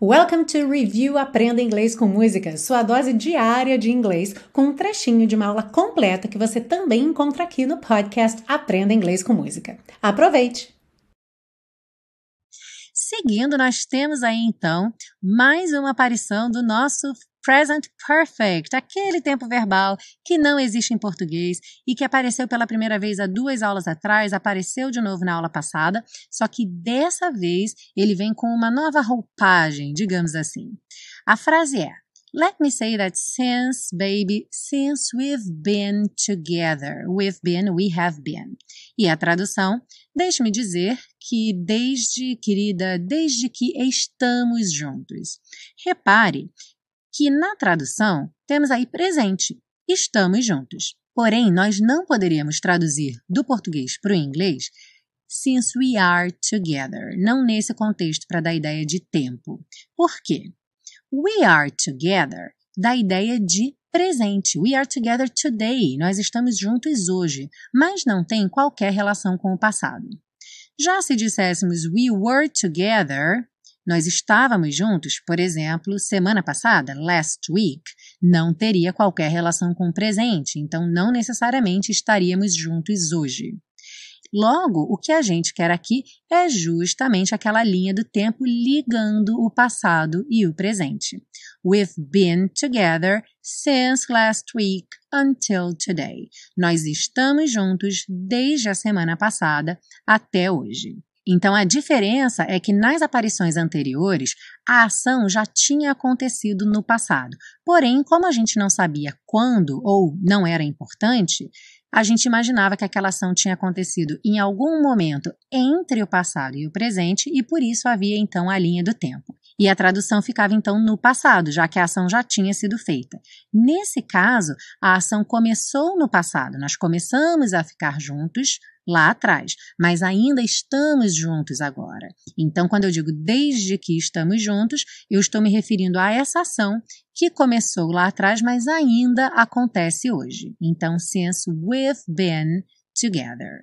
Welcome to Review Aprenda Inglês com Música, sua dose diária de inglês, com um trechinho de uma aula completa que você também encontra aqui no podcast Aprenda Inglês com Música. Aproveite! Seguindo, nós temos aí então mais uma aparição do nosso present perfect, aquele tempo verbal que não existe em português e que apareceu pela primeira vez há duas aulas atrás, apareceu de novo na aula passada, só que dessa vez ele vem com uma nova roupagem, digamos assim. A frase é: Let me say that since, baby, since we've been together, we've been, we have been. E a tradução, deixe-me dizer que desde, querida, desde que estamos juntos. Repare que na tradução temos aí presente, estamos juntos. Porém, nós não poderíamos traduzir do português para o inglês since we are together, não nesse contexto para dar ideia de tempo. Por quê? We are together dá ideia de presente. We are together today. Nós estamos juntos hoje, mas não tem qualquer relação com o passado. Já se disséssemos we were together, nós estávamos juntos, por exemplo, semana passada, last week, não teria qualquer relação com o presente, então não necessariamente estaríamos juntos hoje. Logo, o que a gente quer aqui é justamente aquela linha do tempo ligando o passado e o presente. We've been together since last week until today. Nós estamos juntos desde a semana passada até hoje. Então a diferença é que nas aparições anteriores a ação já tinha acontecido no passado. Porém, como a gente não sabia quando ou não era importante, a gente imaginava que aquela ação tinha acontecido em algum momento entre o passado e o presente e por isso havia então a linha do tempo. E a tradução ficava então no passado, já que a ação já tinha sido feita. Nesse caso, a ação começou no passado, nós começamos a ficar juntos lá atrás, mas ainda estamos juntos agora. Então, quando eu digo desde que estamos juntos, eu estou me referindo a essa ação que começou lá atrás, mas ainda acontece hoje. Então, since we've been together.